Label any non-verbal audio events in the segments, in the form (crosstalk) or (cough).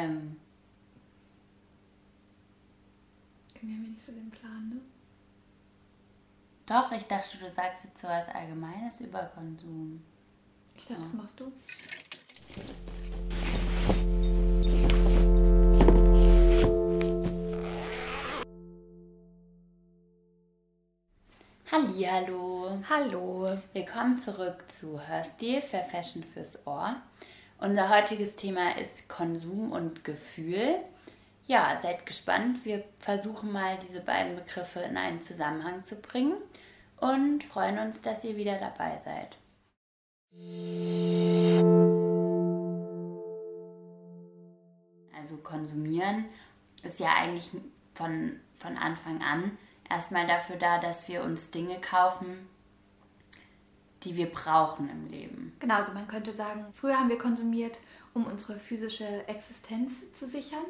Ähm, Irgendwie haben wir nicht so den Plan, ne? doch, ich dachte, du sagst jetzt so was Allgemeines über Konsum. Ich dachte, das machst du. Hallihallo. Hallo. Willkommen zurück zu Hörstil für Fashion fürs Ohr. Unser heutiges Thema ist Konsum und Gefühl. Ja, seid gespannt. Wir versuchen mal diese beiden Begriffe in einen Zusammenhang zu bringen und freuen uns, dass ihr wieder dabei seid. Also konsumieren ist ja eigentlich von, von Anfang an erstmal dafür da, dass wir uns Dinge kaufen, die wir brauchen im Leben. Genau, also man könnte sagen, früher haben wir konsumiert, um unsere physische Existenz zu sichern.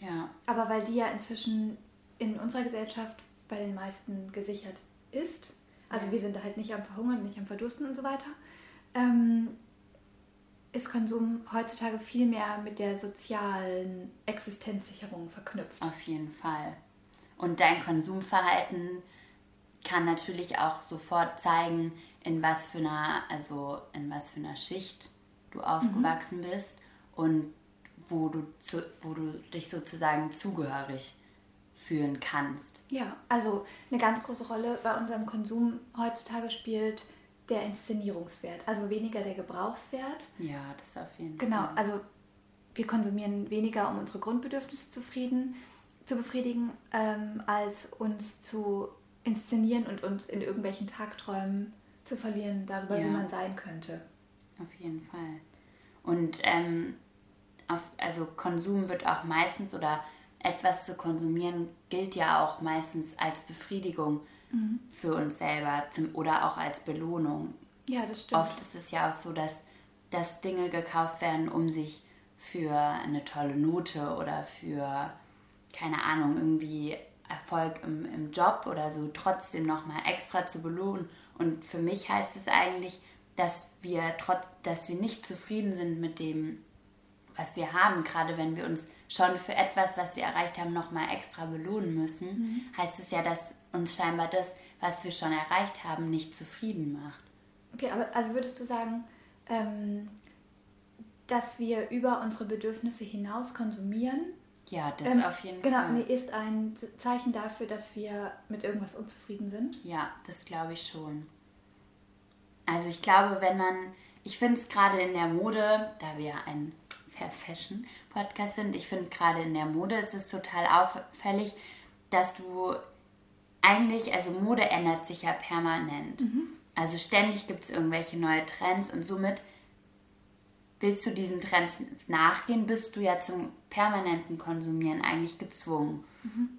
Ja, Aber weil die ja inzwischen in unserer Gesellschaft bei den meisten gesichert ist, also Ja. wir sind halt nicht am Verhungern, nicht am Verdursten und so weiter, ähm, ist Konsum heutzutage viel mehr mit der sozialen Existenzsicherung verknüpft. auf jeden Fall. Und dein Konsumverhalten kann natürlich auch sofort zeigen, in was für einer, also in was für einer Schicht du aufgewachsen bist und wo du, zu, wo du dich sozusagen zugehörig fühlen kannst. Ja, also eine ganz große Rolle bei unserem Konsum heutzutage spielt der Inszenierungswert, also weniger der Gebrauchswert. Ja, das auf jeden Genau, Fall. also wir konsumieren weniger, um unsere Grundbedürfnisse zufrieden, zu befriedigen, ähm, als uns zu inszenieren und uns in irgendwelchen Tagträumen zu verlieren darüber, Ja. wie man sein könnte. Auf jeden Fall. Und ähm, auf, also Konsum wird auch meistens oder etwas zu konsumieren gilt ja auch meistens als Befriedigung für uns selber zum, oder auch als Belohnung. Ja, das stimmt. Oft ist es ja auch so, dass, dass Dinge gekauft werden, um sich für eine tolle Note oder für, keine Ahnung, irgendwie Erfolg im, im Job oder so trotzdem nochmal extra zu belohnen. Und für mich heißt es eigentlich, dass wir trotz, dass wir nicht zufrieden sind mit dem, was wir haben, gerade wenn wir uns schon für etwas, was wir erreicht haben, nochmal extra belohnen müssen, heißt es ja, dass uns scheinbar das, was wir schon erreicht haben, nicht zufrieden macht. Okay, aber also würdest du sagen, ähm, dass wir über unsere Bedürfnisse hinaus konsumieren? Ja, das Ähm, auf jeden genau, Fall. nee, ist ein Zeichen dafür, dass wir mit irgendwas unzufrieden sind. Ja, das glaube ich schon. Also ich glaube, wenn man, ich finde es gerade in der Mode, da wir ein Fair Fashion Podcast sind, ich finde gerade in der Mode ist es total auffällig, dass du eigentlich, also Mode ändert sich ja permanent. Also ständig gibt es irgendwelche neue Trends und somit willst du diesen Trends nachgehen, bist du ja zum permanenten Konsumieren eigentlich gezwungen.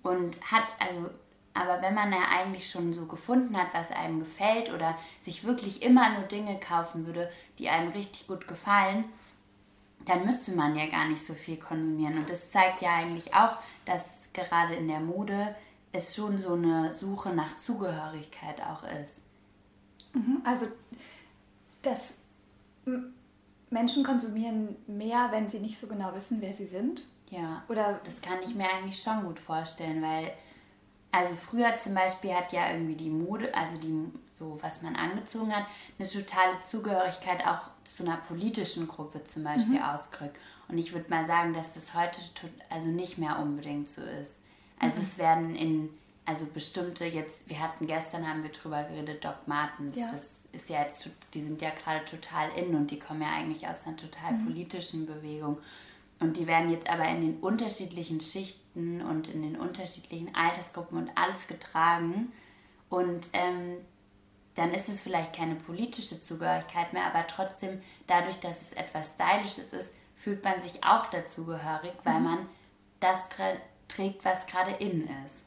Und hat, also, aber wenn man ja eigentlich schon so gefunden hat, was einem gefällt oder sich wirklich immer nur Dinge kaufen würde, die einem richtig gut gefallen, dann müsste man ja gar nicht so viel konsumieren. Und das zeigt ja eigentlich auch, dass gerade in der Mode es schon so eine Suche nach Zugehörigkeit auch ist. Mhm, Also, dass m- Menschen konsumieren mehr, wenn sie nicht so genau wissen, wer sie sind. Ja. Oder Das kann ich mir eigentlich schon gut vorstellen, weil, also früher zum Beispiel hat ja irgendwie die Mode, also die, so was man angezogen hat, eine totale Zugehörigkeit auch zu einer politischen Gruppe zum Beispiel ausgerückt. Und ich würde mal sagen, dass das heute tot, also nicht mehr unbedingt so ist. Also es werden in, also bestimmte jetzt, wir hatten gestern, haben wir drüber geredet, Doc Martens, Ja. das ist ja jetzt, die sind ja gerade total in und die kommen ja eigentlich aus einer total politischen Bewegung. Und die werden jetzt aber in den unterschiedlichen Schichten und in den unterschiedlichen Altersgruppen und alles getragen. Und ähm, dann ist es vielleicht keine politische Zugehörigkeit mehr, aber trotzdem, dadurch, dass es etwas Stylisches ist, fühlt man sich auch dazugehörig, weil man das trä trägt, was gerade in ist.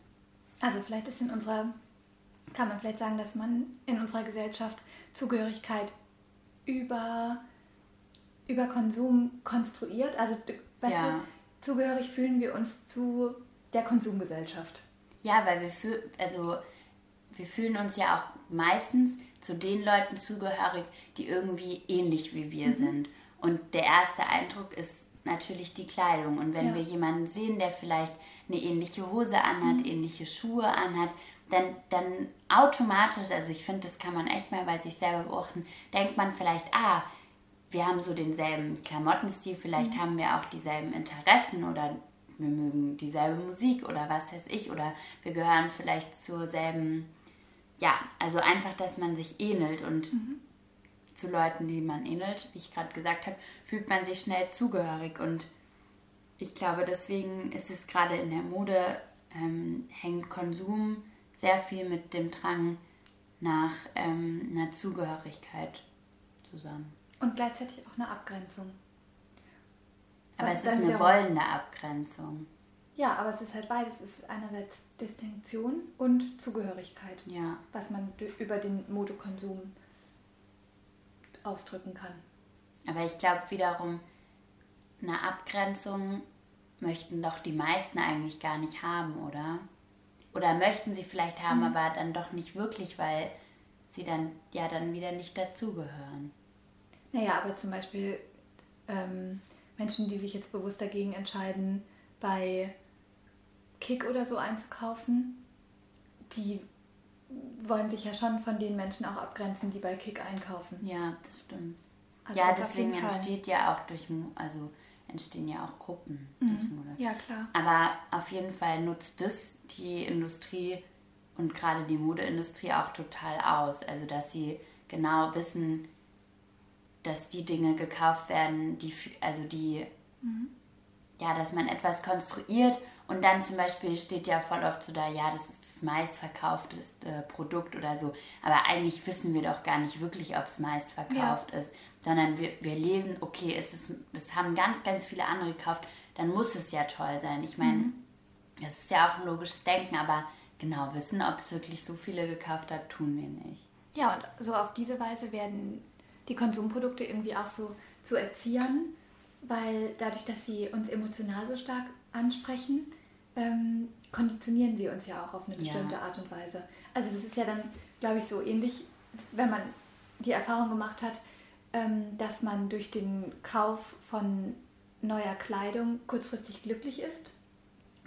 also vielleicht ist in unserer, kann man vielleicht sagen, dass man in unserer Gesellschaft Zugehörigkeit über, über Konsum konstruiert. Also weißt Ja. du, zugehörig fühlen wir uns zu der Konsumgesellschaft. Ja, weil wir, fühl also, wir fühlen uns ja auch meistens zu den Leuten zugehörig, die irgendwie ähnlich wie wir sind. Und der erste Eindruck ist natürlich die Kleidung. Und wenn Ja. wir jemanden sehen, der vielleicht eine ähnliche Hose anhat, ähnliche Schuhe anhat, dann, dann automatisch, also ich finde, das kann man echt mal bei sich selber beobachten, denkt man vielleicht, ah, wir haben so denselben Klamottenstil, vielleicht haben wir auch dieselben Interessen oder wir mögen dieselbe Musik oder was weiß ich oder wir gehören vielleicht zur selben, ja, also einfach, dass man sich ähnelt und zu Leuten, die man ähnelt, wie ich gerade gesagt habe, fühlt man sich schnell zugehörig und ich glaube, deswegen ist es gerade in der Mode, ähm, hängt Konsum sehr viel mit dem Drang nach ähm, einer Zugehörigkeit zusammen. Und gleichzeitig auch eine Abgrenzung. Aber Was es ist eine wollende Abgrenzung. Ja, aber es ist halt beides. Es ist einerseits Distinktion und Zugehörigkeit, Ja, was man über den Modekonsum ausdrücken kann. aber ich glaube wiederum, eine Abgrenzung möchten doch die meisten eigentlich gar nicht haben, oder? Oder möchten sie vielleicht haben, aber dann doch nicht wirklich, weil sie dann ja dann wieder nicht dazugehören. Naja, aber zum Beispiel ähm, Menschen, die sich jetzt bewusst dagegen entscheiden, bei Kick oder so einzukaufen, die wollen sich ja schon von den Menschen auch abgrenzen, die bei Kick einkaufen. Ja, das stimmt. Also ja, das deswegen entsteht ja auch durch, also entstehen ja auch Gruppen durch Mode. Ja, klar. Aber auf jeden Fall nutzt das die Industrie und gerade die Modeindustrie auch total aus. Also, dass sie genau wissen, dass die Dinge gekauft werden, die, also die, ja, dass man etwas konstruiert und dann zum Beispiel steht ja voll oft so da, ja, das ist das meistverkaufteste Produkt oder so. Aber eigentlich wissen wir doch gar nicht wirklich, ob es meistverkauft ist, sondern wir, wir lesen, okay, es ist, das haben ganz, ganz viele andere gekauft, dann muss es ja toll sein. Ich meine, das ist ja auch ein logisches Denken, aber genau wissen, ob es wirklich so viele gekauft hat, tun wir nicht. Ja, und so auf diese Weise werden die Konsumprodukte irgendwie auch so zu Erziehern, weil dadurch, dass sie uns emotional so stark ansprechen, ähm, konditionieren sie uns ja auch auf eine Ja. bestimmte Art und Weise. Also das ist ja dann, glaube ich, so ähnlich, wenn man die Erfahrung gemacht hat, ähm, dass man durch den Kauf von neuer Kleidung kurzfristig glücklich ist,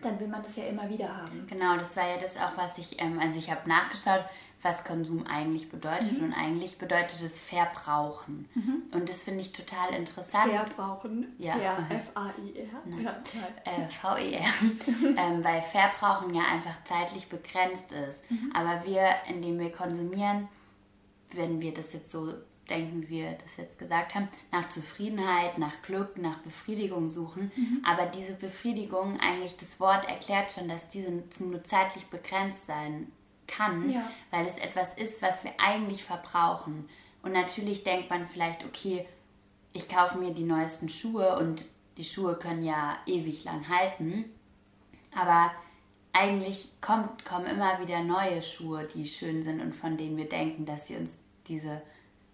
dann will man das ja immer wieder haben. Genau, das war ja das auch, was ich, ähm, also ich habe nachgeschaut, was Konsum eigentlich bedeutet und eigentlich bedeutet es Verbrauchen. Und das finde ich total interessant. Verbrauchen. Ja. F-A-I-R. Ja, äh, VER, (laughs) ähm, weil Verbrauchen ja einfach zeitlich begrenzt ist. Aber wir, indem wir konsumieren, wenn wir das jetzt so denken, wie wir das jetzt gesagt haben, nach Zufriedenheit, nach Glück, nach Befriedigung suchen. Aber diese Befriedigung, eigentlich das Wort erklärt schon, dass diese nur zeitlich begrenzt sein kann, Ja. weil es etwas ist, was wir eigentlich verbrauchen. Und natürlich denkt man vielleicht, okay, ich kaufe mir die neuesten Schuhe und die Schuhe können ja ewig lang halten. Aber eigentlich kommt, kommen immer wieder neue Schuhe, die schön sind und von denen wir denken, dass sie uns diese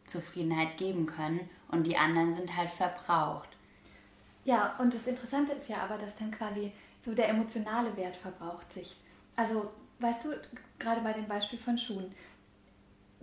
Zufriedenheit geben können. Und die anderen sind halt verbraucht. Ja, und das Interessante ist ja aber, dass dann quasi so der emotionale Wert verbraucht sich. Also, weißt du, gerade bei dem Beispiel von Schuhen,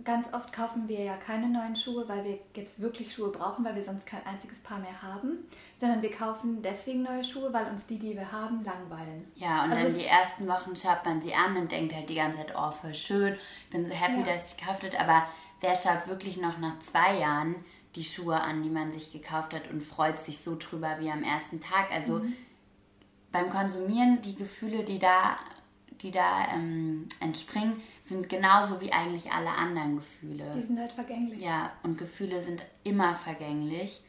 ganz oft kaufen wir ja keine neuen Schuhe, weil wir jetzt wirklich Schuhe brauchen, weil wir sonst kein einziges Paar mehr haben, sondern wir kaufen deswegen neue Schuhe, weil uns die, die wir haben, langweilen. Ja, und Also dann die ersten Wochen schaut man sie an und denkt halt die ganze Zeit, oh, voll schön, bin so happy, Ja. dass ich gekauft habe. Aber wer schaut wirklich noch nach zwei Jahren die Schuhe an, die man sich gekauft hat und freut sich so drüber wie am ersten Tag? Also Mhm. beim Konsumieren, die Gefühle, die da, die da ähm, entspringen, sind genauso wie eigentlich alle anderen Die Gefühle. sind halt vergänglich. Ja, und Gefühle sind immer vergänglich.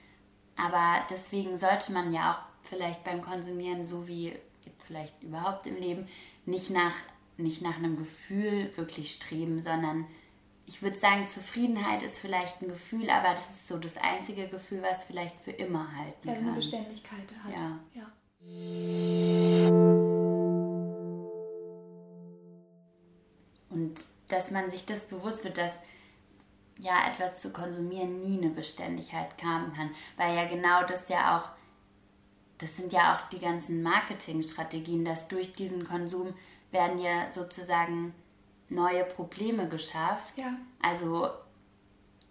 Aber deswegen sollte man ja auch vielleicht beim Konsumieren, so wie jetzt vielleicht überhaupt im Leben, nicht nach, nicht nach einem Gefühl wirklich streben, sondern ich würde sagen, Zufriedenheit ist vielleicht ein Gefühl, aber das ist so das einzige Gefühl, was vielleicht für immer halten Ja, so eine kann. Beständigkeit hat. Ja. ja. Und dass man sich das bewusst wird, dass ja etwas zu konsumieren nie eine Beständigkeit haben kann. Weil ja genau das ja auch, das sind ja auch die ganzen Marketingstrategien, dass durch diesen Konsum werden ja sozusagen neue Probleme geschafft. Ja. Also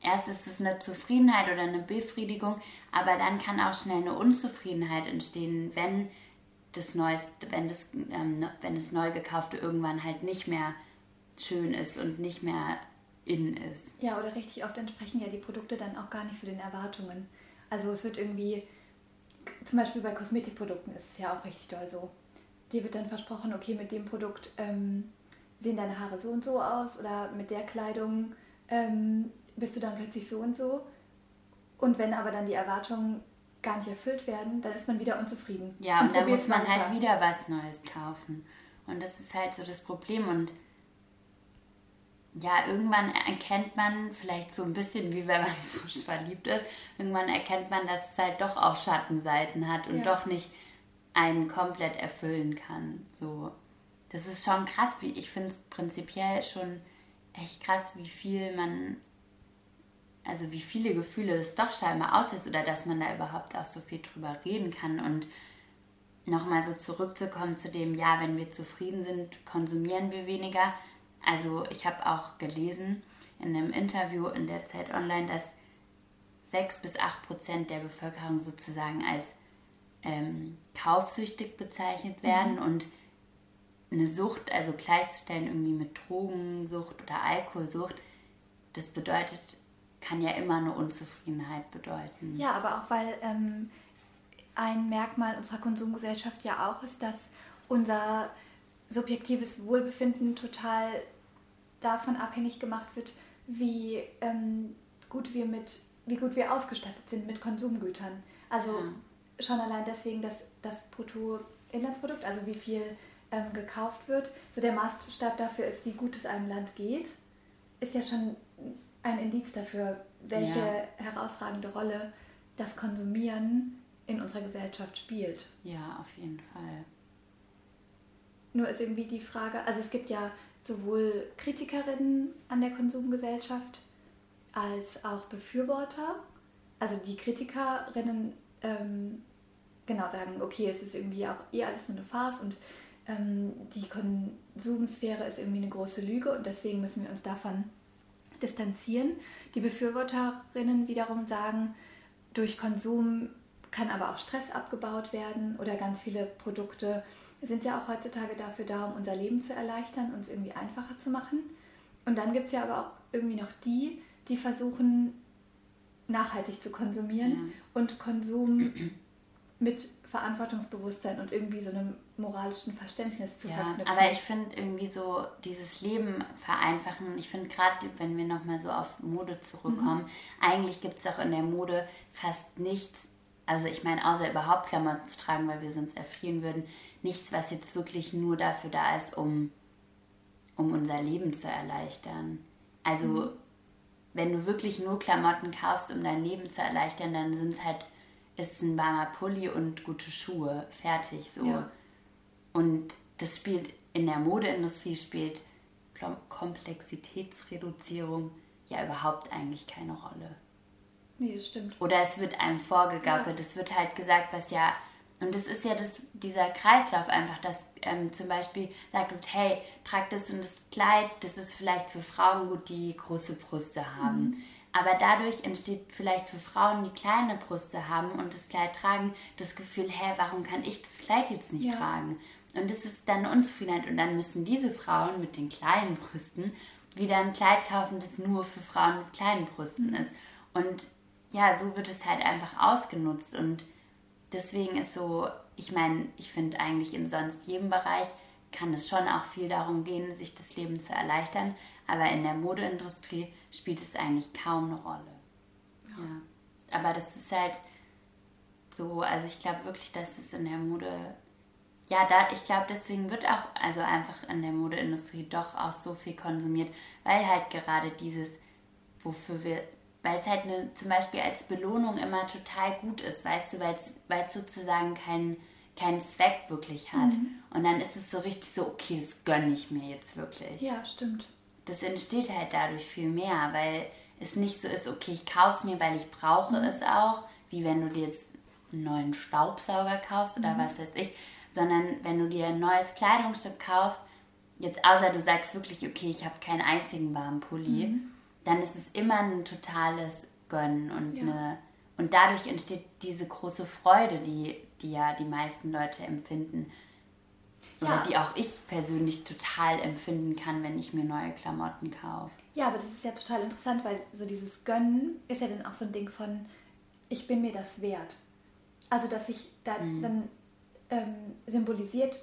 erst ist es eine Zufriedenheit oder eine Befriedigung, aber dann kann auch schnell eine Unzufriedenheit entstehen, wenn das Neueste, wenn das, ähm, wenn das neu gekaufte irgendwann halt nicht mehr schön ist und nicht mehr in ist. Ja, oder richtig oft entsprechen ja die Produkte dann auch gar nicht so den Erwartungen. Also es wird irgendwie, zum Beispiel bei Kosmetikprodukten ist es ja auch richtig doll so. Dir wird dann versprochen, okay, mit dem Produkt ähm, sehen deine Haare so und so aus oder mit der Kleidung ähm, bist du dann plötzlich so und so. Und wenn aber dann die Erwartungen gar nicht erfüllt werden, dann ist man wieder unzufrieden. Ja, und, und dann muss man weiter. halt wieder was Neues kaufen. Und das ist halt so das Problem. Und ja, irgendwann erkennt man, vielleicht so ein bisschen wie wenn man (laughs) frisch verliebt ist, irgendwann erkennt man, dass es halt doch auch Schattenseiten hat und ja. doch nicht einen komplett erfüllen kann. So, das ist schon krass, wie ich finde es prinzipiell schon echt krass, wie viel man, also wie viele Gefühle das doch scheinbar auslöst oder dass man da überhaupt auch so viel drüber reden kann und nochmal so zurückzukommen zu dem, ja, wenn wir zufrieden sind, konsumieren wir weniger also ich habe auch gelesen in einem Interview in der Zeit Online, dass 6 bis 8 Prozent der Bevölkerung sozusagen als ähm, kaufsüchtig bezeichnet werden mhm. und eine Sucht, also gleichzustellen irgendwie mit Drogensucht oder Alkoholsucht, das bedeutet, kann ja immer eine Unzufriedenheit bedeuten. Ja, aber auch weil ähm, ein Merkmal unserer Konsumgesellschaft ja auch ist, dass unser subjektives Wohlbefinden total davon abhängig gemacht wird, wie ähm, gut wir mit, wie gut wir ausgestattet sind mit Konsumgütern. Also ja. schon allein deswegen, dass das Bruttoinlandsprodukt, also wie viel ähm, gekauft wird, so der Maßstab dafür ist, wie gut es einem Land geht, ist ja schon ein Indiz dafür, welche ja. herausragende Rolle das Konsumieren in unserer Gesellschaft spielt. Ja, auf jeden Fall. Nur ist irgendwie die Frage, also es gibt ja sowohl Kritikerinnen an der Konsumgesellschaft als auch Befürworter. Also die Kritikerinnen ähm, genau sagen, okay, es ist irgendwie auch eher alles nur eine Farce und die Konsumsphäre ist irgendwie eine große Lüge und deswegen müssen wir uns davon distanzieren. Die Befürworterinnen wiederum sagen, durch Konsum kann aber auch Stress abgebaut werden oder ganz viele Produkte sind ja auch heutzutage dafür da, um unser Leben zu erleichtern, uns irgendwie einfacher zu machen. Und dann gibt es ja aber auch irgendwie noch die, die versuchen, nachhaltig zu konsumieren ja. und Konsum mit Verantwortungsbewusstsein und irgendwie so einem moralischen Verständnis zu ja, verknüpfen. Aber ich finde irgendwie so dieses Leben vereinfachen, ich finde gerade, wenn wir nochmal so auf Mode zurückkommen, mhm. eigentlich gibt es doch in der Mode fast nichts, also ich meine, außer überhaupt Klamotten zu tragen, weil wir sonst erfrieren würden, nichts, was jetzt wirklich nur dafür da ist, um, um unser Leben zu erleichtern. Also, mhm. wenn du wirklich nur Klamotten kaufst, um dein Leben zu erleichtern, dann sind es halt, ist ein warmer Pulli und gute Schuhe. Fertig so. Ja. Und das spielt in der Modeindustrie spielt Komplexitätsreduzierung ja überhaupt eigentlich keine Rolle. Nee, das stimmt. Oder es wird einem vorgegaukelt. Ja. Es wird halt gesagt, was ja und das ist ja das, dieser Kreislauf einfach, dass ähm, zum Beispiel sagt wird, hey, trag das und das Kleid, das ist vielleicht für Frauen gut, die große Brüste haben. Mhm. Aber dadurch entsteht vielleicht für Frauen, die kleine Brüste haben und das Kleid tragen, das Gefühl, hä, warum kann ich das Kleid jetzt nicht ja. tragen? Und das ist dann Unzufriedenheit. Und dann müssen diese Frauen mit den kleinen Brüsten wieder ein Kleid kaufen, das nur für Frauen mit kleinen Brüsten ist. Und ja, so wird es halt einfach ausgenutzt. Und deswegen ist so, ich meine, ich finde eigentlich in sonst jedem Bereich kann es schon auch viel darum gehen, sich das Leben zu erleichtern, aber in der Modeindustrie spielt es eigentlich kaum eine Rolle. Ja. ja. Aber das ist halt so, also ich glaube wirklich, dass es in der Mode, ja, da, ich glaube, deswegen wird auch, also einfach in der Modeindustrie doch auch so viel konsumiert, weil halt gerade dieses, wofür wir weil es halt eine, zum Beispiel als Belohnung immer total gut ist, weißt du, weil es sozusagen keinen keinen Zweck wirklich hat. Mhm. Und dann ist es so richtig so, okay, das gönne ich mir jetzt wirklich. Ja, stimmt. Das entsteht halt dadurch viel mehr, weil es nicht so ist, okay, ich kaufe es mir, weil ich brauche mhm. es auch, wie wenn du dir jetzt einen neuen Staubsauger kaufst oder mhm. was weiß ich, sondern wenn du dir ein neues Kleidungsstück kaufst, jetzt außer du sagst wirklich, okay, ich habe keinen einzigen warmen Pulli, mhm dann ist es immer ein totales Gönnen und Ja. eine und dadurch entsteht diese große Freude, die, die ja die meisten Leute empfinden. Oder Ja. die auch ich persönlich total empfinden kann, wenn ich mir neue Klamotten kaufe. Ja, aber das ist ja total interessant, weil so dieses Gönnen ist ja dann auch so ein Ding von, ich bin mir das wert. Also, dass ich da, dann ähm, symbolisiert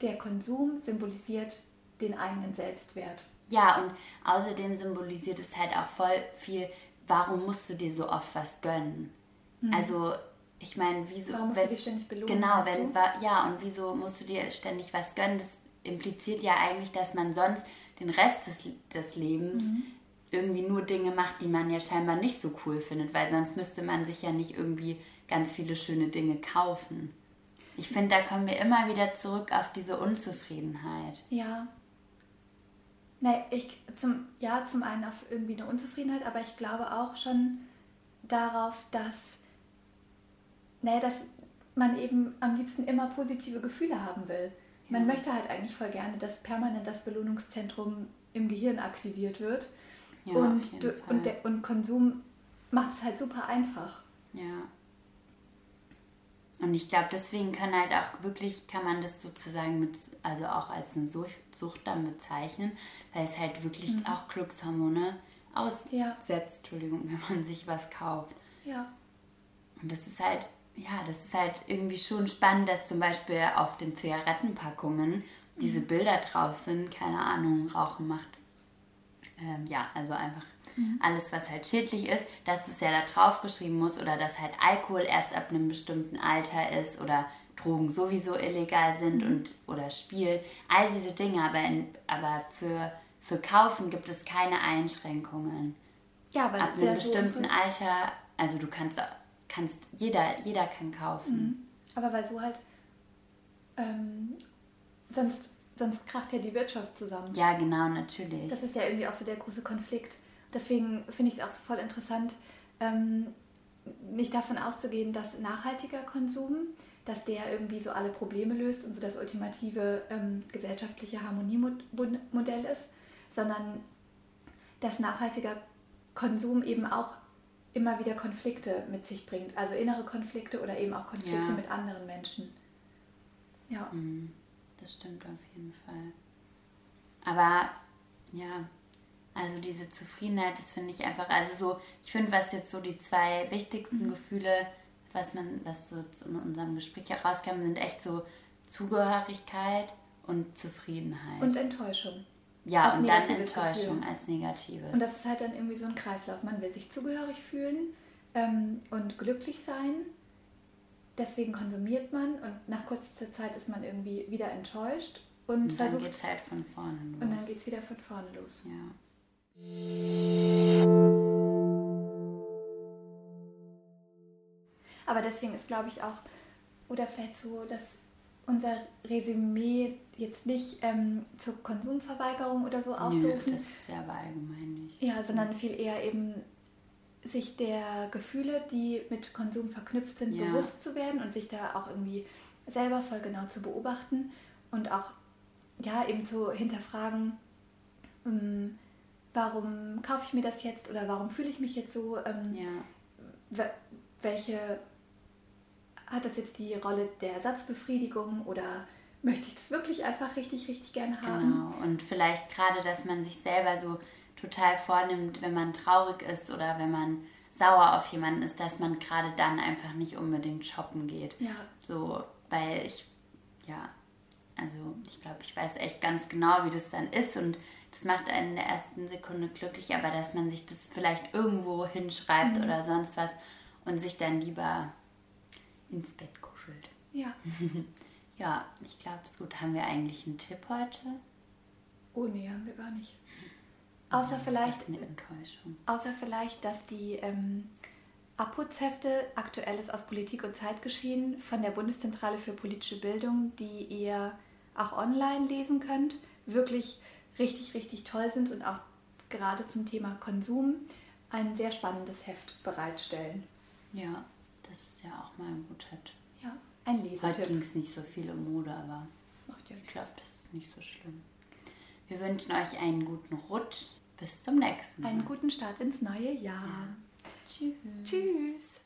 der Konsum, symbolisiert den eigenen Selbstwert. Ja, und außerdem symbolisiert es halt auch voll viel, warum musst du dir so oft was gönnen? Also, ich meine, wieso. Mhm. Warum musst du dich ständig belohnen, Genau, wenn, du? ja, und wieso musst du dir ständig was gönnen? Das impliziert ja eigentlich, dass man sonst den Rest des, des Lebens Mhm. irgendwie nur Dinge macht, die man ja scheinbar nicht so cool findet, weil sonst müsste man sich ja nicht irgendwie ganz viele schöne Dinge kaufen. Ich finde, da kommen wir immer wieder zurück auf diese Unzufriedenheit. Ja. Nein, ich zum ja zum einen auf irgendwie eine Unzufriedenheit, aber ich glaube auch schon darauf, dass naja, dass man eben am liebsten immer positive Gefühle haben will. Man Ja. möchte halt eigentlich voll gerne, dass permanent das Belohnungszentrum im Gehirn aktiviert wird. Ja, auf und, jeden du, Fall. und, der, und Konsum macht es halt super einfach. Ja. Und ich glaube, deswegen können halt auch wirklich, kann man das sozusagen mit, also auch als eine Sucht, Sucht dann bezeichnen, weil es halt wirklich Mhm. auch Glückshormone aussetzt, Ja. Entschuldigung, wenn man sich was kauft. Ja. Und das ist halt, ja, das ist halt irgendwie schon spannend, dass zum Beispiel auf den Zigarettenpackungen diese Mhm. Bilder drauf sind, keine Ahnung, Rauchen macht. Ähm, ja, also einfach alles, was halt schädlich ist, dass es ja da drauf geschrieben muss oder dass halt Alkohol erst ab einem bestimmten Alter ist oder Drogen sowieso illegal sind und oder Spiel, all diese Dinge, aber, in, aber für, für Kaufen gibt es keine Einschränkungen Ja, weil ab einem so bestimmten unsere- Alter, also du kannst, kannst jeder, jeder kann kaufen. Aber weil so halt ähm, sonst sonst kracht ja die Wirtschaft zusammen. Ja, genau, natürlich. Das ist ja irgendwie auch so der große Konflikt. Deswegen finde ich es auch so voll interessant, ähm, nicht davon auszugehen, dass nachhaltiger Konsum, dass der irgendwie so alle Probleme löst und so das ultimative ähm, gesellschaftliche Harmoniemodell ist, sondern dass nachhaltiger Konsum eben auch immer wieder Konflikte mit sich bringt. Also innere Konflikte oder eben auch Konflikte Ja. mit anderen Menschen. Ja. Mhm, das stimmt auf jeden Fall. Aber ja, also diese Zufriedenheit, das finde ich einfach, also so, ich finde, was jetzt so die zwei wichtigsten Gefühle, was man, was so in unserem Gespräch herauskam, sind echt so Zugehörigkeit und Zufriedenheit. Und Enttäuschung. ja, auf und dann Enttäuschung Gefühl. als Negatives. Und das ist halt dann irgendwie so ein Kreislauf. Man will sich zugehörig fühlen ähm, und glücklich sein. Deswegen konsumiert man und nach kurzer Zeit ist man irgendwie wieder enttäuscht und, und dann versucht. geht es halt von vorne los. und dann geht es wieder von vorne los. ja. Aber deswegen ist, glaube ich, auch, oder vielleicht so, dass unser Resümee jetzt nicht ähm, zur Konsumverweigerung oder so aufzurufen, das ist ja aber allgemein nicht. Ja, sondern viel eher eben sich der Gefühle, die mit Konsum verknüpft sind, Ja. bewusst zu werden und sich da auch irgendwie selber voll genau zu beobachten und auch ja eben zu hinterfragen, ähm, warum kaufe ich mir das jetzt oder warum fühle ich mich jetzt so, ähm, Ja. we- welche hat das jetzt die Rolle der Ersatzbefriedigung oder möchte ich das wirklich einfach richtig, richtig gerne haben? Genau. Und vielleicht gerade, dass man sich selber so total vornimmt, wenn man traurig ist oder wenn man sauer auf jemanden ist, dass man gerade dann einfach nicht unbedingt shoppen geht. Ja, So, weil ich, ja, also ich glaube, ich weiß echt ganz genau, wie das dann ist und das macht einen in der ersten Sekunde glücklich, aber dass man sich das vielleicht irgendwo hinschreibt oder sonst was und sich dann lieber ins Bett kuschelt. ja. (laughs) Ja, ich glaube, es ist gut. Haben wir eigentlich einen Tipp heute? Oh nee, haben wir gar nicht. Außer vielleicht, Das ist eine Enttäuschung. außer vielleicht, dass die ähm, Abputzhefte Aktuelles aus Politik und Zeitgeschehen von der Bundeszentrale für politische Bildung, die ihr auch online lesen könnt, wirklich richtig, richtig toll sind und auch gerade zum Thema Konsum ein sehr spannendes Heft bereitstellen. Ja, das ist ja auch mal ein guter Tipp. Ja, ein Heute Lesetipp. ging es nicht so viel um Mode, aber Macht ja ich glaube, das ist nicht so schlimm. Wir wünschen euch einen guten Rutsch bis zum nächsten Mal. Einen guten Start ins neue Jahr. Tschüss. Tschüss.